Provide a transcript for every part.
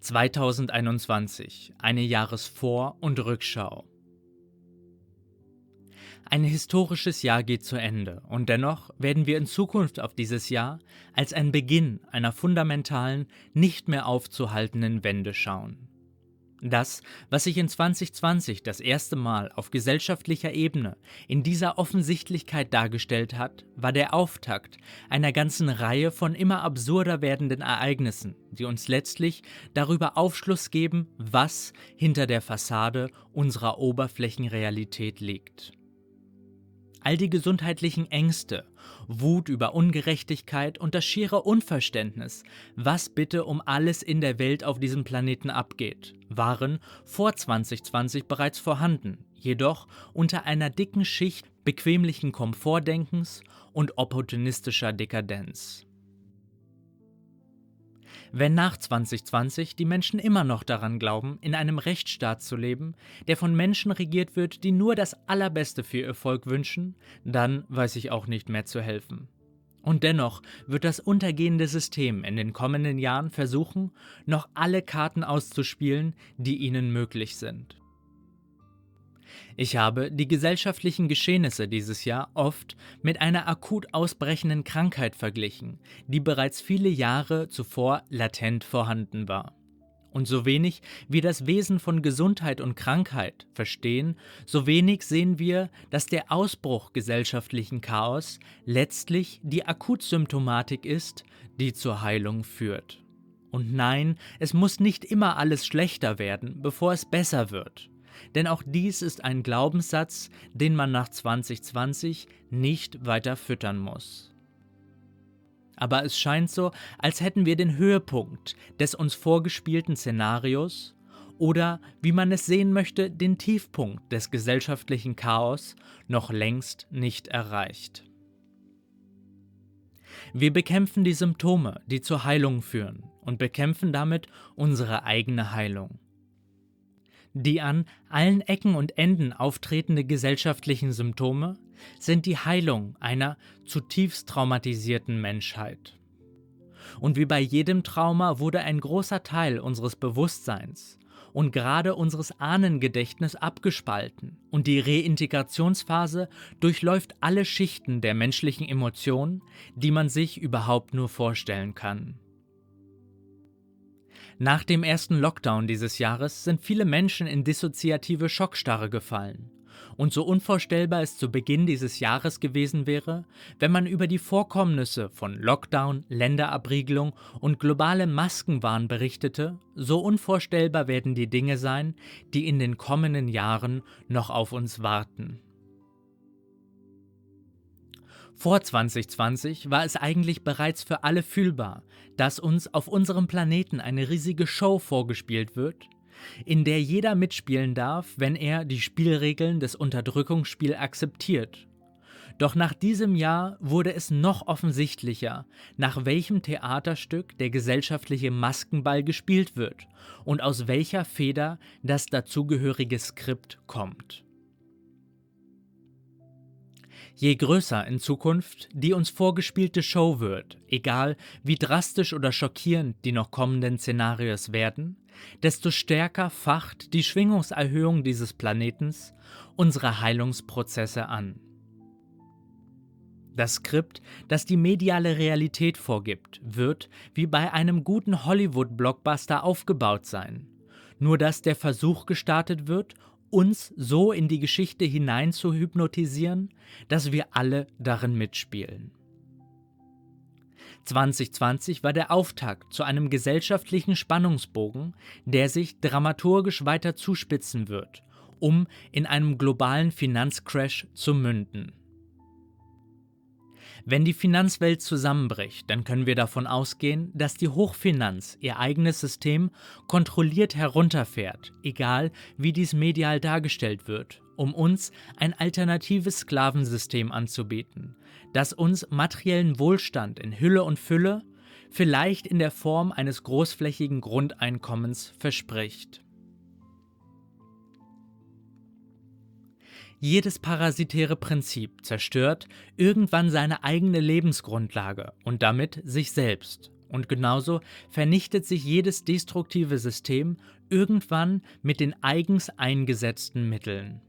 2021, eine Jahresvor- und Rückschau. Ein historisches Jahr geht zu Ende und dennoch werden wir in Zukunft auf dieses Jahr als ein Beginn einer fundamentalen, nicht mehr aufzuhaltenden Wende schauen. Das, was sich in 2020 das erste Mal auf gesellschaftlicher Ebene in dieser Offensichtlichkeit dargestellt hat, war der Auftakt einer ganzen Reihe von immer absurder werdenden Ereignissen, die uns letztlich darüber Aufschluss geben, was hinter der Fassade unserer Oberflächenrealität liegt. All die gesundheitlichen Ängste, Wut über Ungerechtigkeit und das schiere Unverständnis, was bitte um alles in der Welt auf diesem Planeten abgeht, waren vor 2020 bereits vorhanden, jedoch unter einer dicken Schicht bequemlichen Komfortdenkens und opportunistischer Dekadenz. Wenn nach 2020 die Menschen immer noch daran glauben, in einem Rechtsstaat zu leben, der von Menschen regiert wird, die nur das Allerbeste für ihr Volk wünschen, dann weiß ich auch nicht mehr zu helfen. Und dennoch wird das untergehende System in den kommenden Jahren versuchen, noch alle Karten auszuspielen, die ihnen möglich sind. Ich habe die gesellschaftlichen Geschehnisse dieses Jahr oft mit einer akut ausbrechenden Krankheit verglichen, die bereits viele Jahre zuvor latent vorhanden war. Und so wenig wir das Wesen von Gesundheit und Krankheit verstehen, so wenig sehen wir, dass der Ausbruch gesellschaftlichen Chaos letztlich die Akutsymptomatik ist, die zur Heilung führt. Und nein, es muss nicht immer alles schlechter werden, bevor es besser wird. Denn auch dies ist ein Glaubenssatz, den man nach 2020 nicht weiter füttern muss. Aber es scheint so, als hätten wir den Höhepunkt des uns vorgespielten Szenarios oder, wie man es sehen möchte, den Tiefpunkt des gesellschaftlichen Chaos noch längst nicht erreicht. Wir bekämpfen die Symptome, die zur Heilung führen, und bekämpfen damit unsere eigene Heilung die an allen Ecken und Enden auftretende gesellschaftlichen Symptome sind die Heilung einer zutiefst traumatisierten Menschheit. Und wie bei jedem Trauma wurde ein großer Teil unseres Bewusstseins und gerade unseres Ahnengedächtnis abgespalten und die Reintegrationsphase durchläuft alle Schichten der menschlichen Emotionen, die man sich überhaupt nur vorstellen kann. Nach dem ersten Lockdown dieses Jahres sind viele Menschen in dissoziative Schockstarre gefallen. Und so unvorstellbar es zu Beginn dieses Jahres gewesen wäre, wenn man über die Vorkommnisse von Lockdown, Länderabriegelung und globalem Maskenwahn berichtete, so unvorstellbar werden die Dinge sein, die in den kommenden Jahren noch auf uns warten. Vor 2020 war es eigentlich bereits für alle fühlbar, dass uns auf unserem Planeten eine riesige Show vorgespielt wird, in der jeder mitspielen darf, wenn er die Spielregeln des Unterdrückungsspiels akzeptiert. Doch nach diesem Jahr wurde es noch offensichtlicher, nach welchem Theaterstück der gesellschaftliche Maskenball gespielt wird und aus welcher Feder das dazugehörige Skript kommt. Je größer in Zukunft die uns vorgespielte Show wird, egal wie drastisch oder schockierend die noch kommenden Szenarios werden, desto stärker facht die Schwingungserhöhung dieses Planetens unsere Heilungsprozesse an. Das Skript, das die mediale Realität vorgibt, wird wie bei einem guten Hollywood-Blockbuster aufgebaut sein. Nur dass der Versuch gestartet wird, uns so in die Geschichte hinein zu hypnotisieren, dass wir alle darin mitspielen. 2020 war der Auftakt zu einem gesellschaftlichen Spannungsbogen, der sich dramaturgisch weiter zuspitzen wird, um in einem globalen Finanzcrash zu münden. Wenn die Finanzwelt zusammenbricht, dann können wir davon ausgehen, dass die Hochfinanz ihr eigenes System kontrolliert herunterfährt, egal wie dies medial dargestellt wird, um uns ein alternatives Sklavensystem anzubieten, das uns materiellen Wohlstand in Hülle und Fülle, vielleicht in der Form eines großflächigen Grundeinkommens verspricht. Jedes parasitäre Prinzip zerstört irgendwann seine eigene Lebensgrundlage und damit sich selbst. Und genauso vernichtet sich jedes destruktive System irgendwann mit den eigens eingesetzten Mitteln.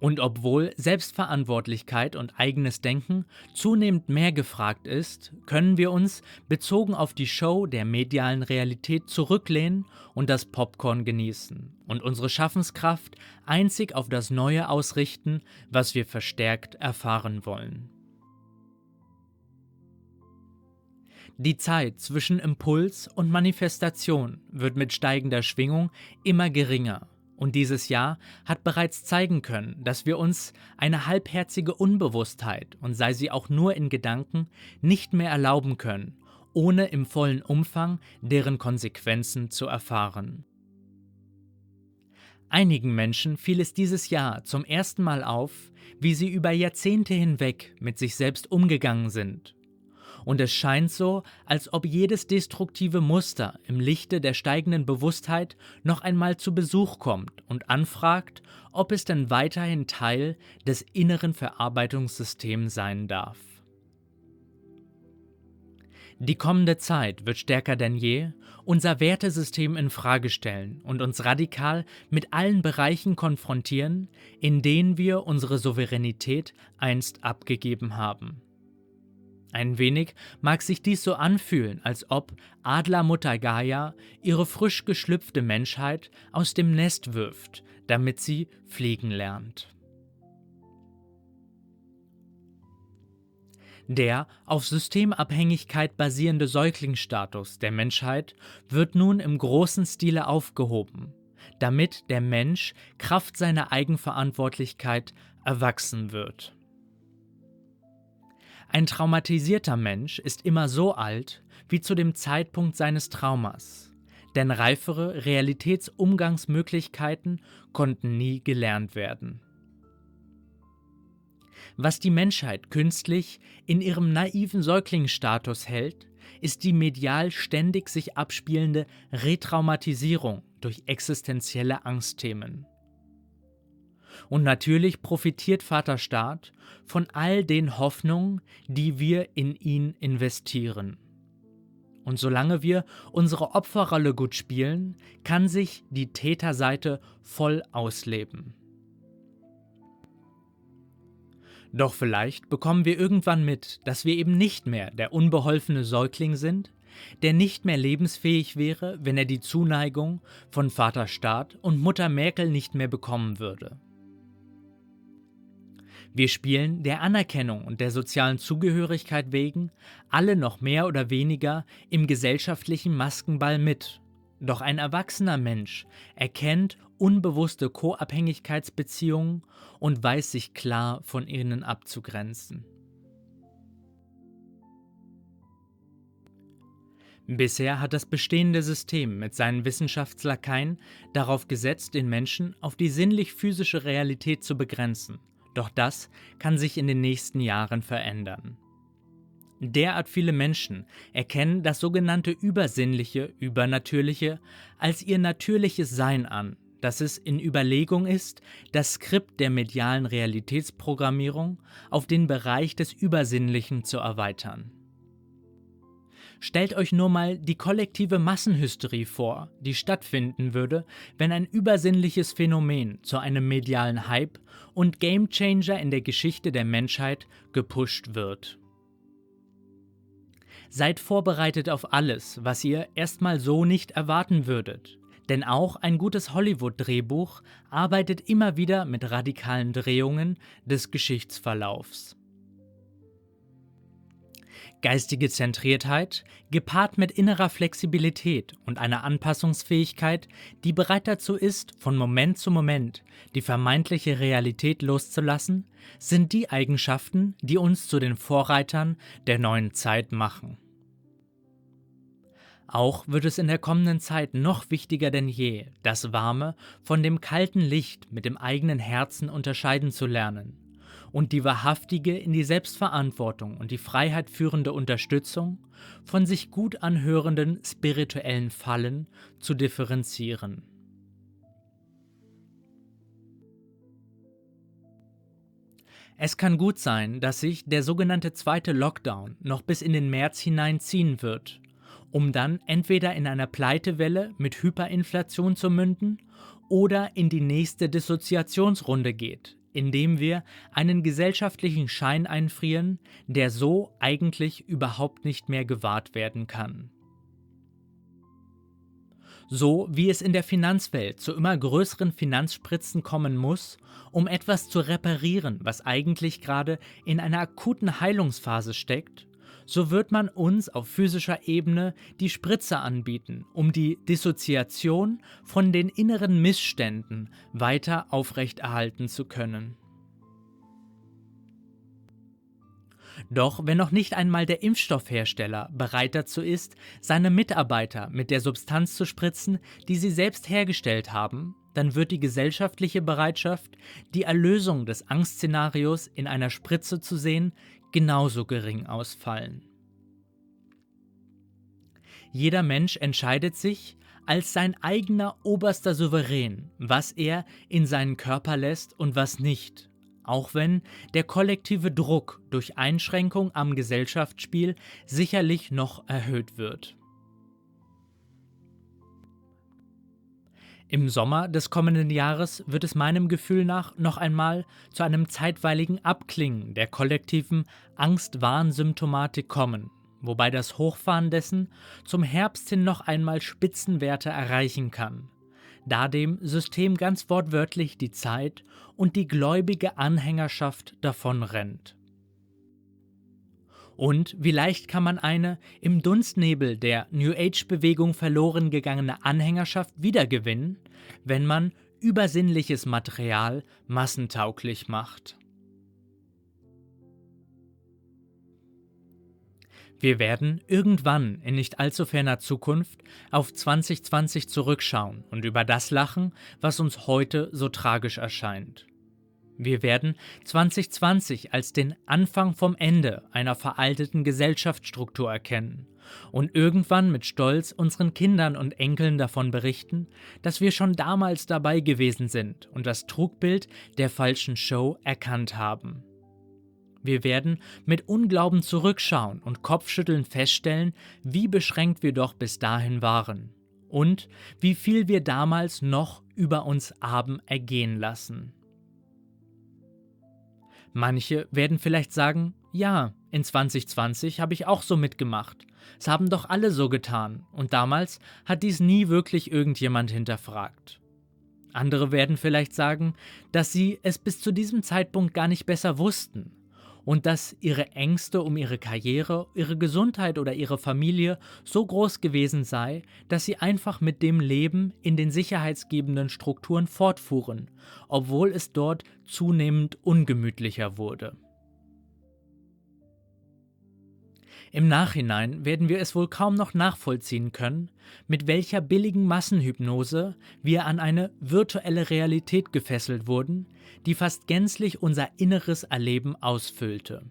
Und obwohl Selbstverantwortlichkeit und eigenes Denken zunehmend mehr gefragt ist, können wir uns, bezogen auf die Show der medialen Realität, zurücklehnen und das Popcorn genießen und unsere Schaffenskraft einzig auf das Neue ausrichten, was wir verstärkt erfahren wollen. Die Zeit zwischen Impuls und Manifestation wird mit steigender Schwingung immer geringer und dieses Jahr hat bereits zeigen können, dass wir uns eine halbherzige Unbewusstheit, und sei sie auch nur in Gedanken, nicht mehr erlauben können, ohne im vollen Umfang deren Konsequenzen zu erfahren. Einigen Menschen fiel es dieses Jahr zum ersten Mal auf, wie sie über Jahrzehnte hinweg mit sich selbst umgegangen sind und es scheint so, als ob jedes destruktive Muster im Lichte der steigenden Bewusstheit noch einmal zu Besuch kommt und anfragt, ob es denn weiterhin Teil des inneren Verarbeitungssystems sein darf. Die kommende Zeit wird stärker denn je unser Wertesystem in Frage stellen und uns radikal mit allen Bereichen konfrontieren, in denen wir unsere Souveränität einst abgegeben haben. Ein wenig mag sich dies so anfühlen, als ob Adlermutter Gaia ihre frisch geschlüpfte Menschheit aus dem Nest wirft, damit sie fliegen lernt. Der auf Systemabhängigkeit basierende Säuglingsstatus der Menschheit wird nun im großen Stile aufgehoben, damit der Mensch Kraft seiner Eigenverantwortlichkeit erwachsen wird. Ein traumatisierter Mensch ist immer so alt wie zu dem Zeitpunkt seines Traumas, denn reifere Realitätsumgangsmöglichkeiten konnten nie gelernt werden. Was die Menschheit künstlich in ihrem naiven Säuglingsstatus hält, ist die medial ständig sich abspielende Retraumatisierung durch existenzielle Angstthemen. Und natürlich profitiert Vater Staat von all den Hoffnungen, die wir in ihn investieren. Und solange wir unsere Opferrolle gut spielen, kann sich die Täterseite voll ausleben. Doch vielleicht bekommen wir irgendwann mit, dass wir eben nicht mehr der unbeholfene Säugling sind, der nicht mehr lebensfähig wäre, wenn er die Zuneigung von Vater Staat und Mutter Merkel nicht mehr bekommen würde. Wir spielen der Anerkennung und der sozialen Zugehörigkeit wegen alle noch mehr oder weniger im gesellschaftlichen Maskenball mit. Doch ein erwachsener Mensch erkennt unbewusste Co-Abhängigkeitsbeziehungen und weiß sich klar von ihnen abzugrenzen. Bisher hat das bestehende System mit seinen Wissenschaftslakaien darauf gesetzt, den Menschen auf die sinnlich-physische Realität zu begrenzen doch das kann sich in den nächsten Jahren verändern. Derart viele Menschen erkennen das sogenannte Übersinnliche, Übernatürliche als ihr natürliches Sein an, dass es in Überlegung ist, das Skript der medialen Realitätsprogrammierung auf den Bereich des Übersinnlichen zu erweitern. Stellt euch nur mal die kollektive Massenhysterie vor, die stattfinden würde, wenn ein übersinnliches Phänomen zu einem medialen Hype und Gamechanger in der Geschichte der Menschheit gepusht wird. Seid vorbereitet auf alles, was ihr erstmal so nicht erwarten würdet. Denn auch ein gutes Hollywood-Drehbuch arbeitet immer wieder mit radikalen Drehungen des Geschichtsverlaufs. Geistige Zentriertheit, gepaart mit innerer Flexibilität und einer Anpassungsfähigkeit, die bereit dazu ist, von Moment zu Moment die vermeintliche Realität loszulassen, sind die Eigenschaften, die uns zu den Vorreitern der neuen Zeit machen. Auch wird es in der kommenden Zeit noch wichtiger denn je, das warme von dem kalten Licht mit dem eigenen Herzen unterscheiden zu lernen und die wahrhaftige in die Selbstverantwortung und die Freiheit führende Unterstützung von sich gut anhörenden spirituellen Fallen zu differenzieren. Es kann gut sein, dass sich der sogenannte zweite Lockdown noch bis in den März hineinziehen wird, um dann entweder in einer Pleitewelle mit Hyperinflation zu münden oder in die nächste Dissoziationsrunde geht, indem wir einen gesellschaftlichen Schein einfrieren, der so eigentlich überhaupt nicht mehr gewahrt werden kann. So wie es in der Finanzwelt zu immer größeren Finanzspritzen kommen muss, um etwas zu reparieren, was eigentlich gerade in einer akuten Heilungsphase steckt, so wird man uns auf physischer Ebene die Spritze anbieten, um die Dissoziation von den inneren Missständen weiter aufrechterhalten zu können. Doch wenn noch nicht einmal der Impfstoffhersteller bereit dazu ist, seine Mitarbeiter mit der Substanz zu spritzen, die sie selbst hergestellt haben, dann wird die gesellschaftliche Bereitschaft, die Erlösung des Angstszenarios in einer Spritze zu sehen, genauso gering ausfallen. Jeder Mensch entscheidet sich als sein eigener oberster Souverän, was er in seinen Körper lässt und was nicht auch wenn der kollektive Druck durch Einschränkung am Gesellschaftsspiel sicherlich noch erhöht wird. Im Sommer des kommenden Jahres wird es meinem Gefühl nach noch einmal zu einem zeitweiligen Abklingen der kollektiven Angst-Warn-Symptomatik kommen, wobei das Hochfahren dessen zum Herbst hin noch einmal Spitzenwerte erreichen kann da dem System ganz wortwörtlich die Zeit und die gläubige Anhängerschaft davonrennt. Und wie leicht kann man eine im Dunstnebel der New Age-Bewegung verloren gegangene Anhängerschaft wiedergewinnen, wenn man übersinnliches Material massentauglich macht. Wir werden irgendwann in nicht allzu ferner Zukunft auf 2020 zurückschauen und über das lachen, was uns heute so tragisch erscheint. Wir werden 2020 als den Anfang vom Ende einer veralteten Gesellschaftsstruktur erkennen und irgendwann mit Stolz unseren Kindern und Enkeln davon berichten, dass wir schon damals dabei gewesen sind und das Trugbild der falschen Show erkannt haben. Wir werden mit Unglauben zurückschauen und Kopfschütteln feststellen, wie beschränkt wir doch bis dahin waren und wie viel wir damals noch über uns haben ergehen lassen. Manche werden vielleicht sagen, ja, in 2020 habe ich auch so mitgemacht. Es haben doch alle so getan und damals hat dies nie wirklich irgendjemand hinterfragt. Andere werden vielleicht sagen, dass sie es bis zu diesem Zeitpunkt gar nicht besser wussten und dass ihre Ängste um ihre Karriere, ihre Gesundheit oder ihre Familie so groß gewesen sei, dass sie einfach mit dem Leben in den sicherheitsgebenden Strukturen fortfuhren, obwohl es dort zunehmend ungemütlicher wurde. Im Nachhinein werden wir es wohl kaum noch nachvollziehen können, mit welcher billigen Massenhypnose wir an eine virtuelle Realität gefesselt wurden, die fast gänzlich unser inneres Erleben ausfüllte.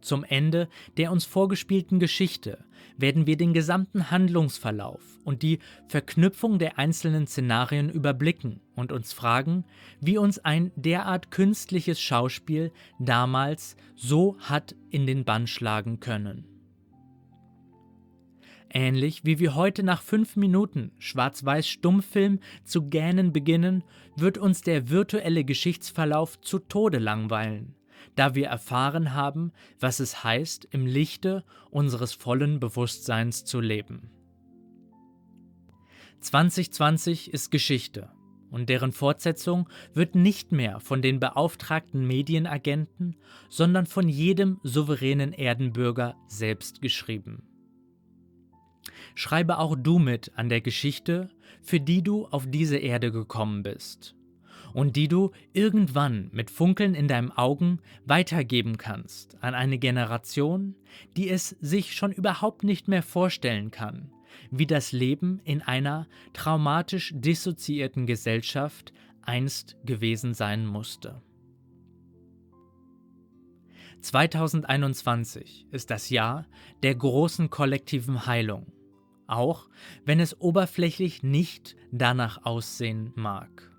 Zum Ende der uns vorgespielten Geschichte werden wir den gesamten Handlungsverlauf und die Verknüpfung der einzelnen Szenarien überblicken und uns fragen, wie uns ein derart künstliches Schauspiel damals so hat in den Bann schlagen können. Ähnlich wie wir heute nach fünf Minuten Schwarz-Weiß-Stummfilm zu gähnen beginnen, wird uns der virtuelle Geschichtsverlauf zu Tode langweilen da wir erfahren haben, was es heißt, im Lichte unseres vollen Bewusstseins zu leben. 2020 ist Geschichte und deren Fortsetzung wird nicht mehr von den beauftragten Medienagenten, sondern von jedem souveränen Erdenbürger selbst geschrieben. Schreibe auch du mit an der Geschichte, für die du auf diese Erde gekommen bist und die du irgendwann mit Funkeln in deinen Augen weitergeben kannst an eine Generation, die es sich schon überhaupt nicht mehr vorstellen kann, wie das Leben in einer traumatisch dissoziierten Gesellschaft einst gewesen sein musste. 2021 ist das Jahr der großen kollektiven Heilung, auch wenn es oberflächlich nicht danach aussehen mag.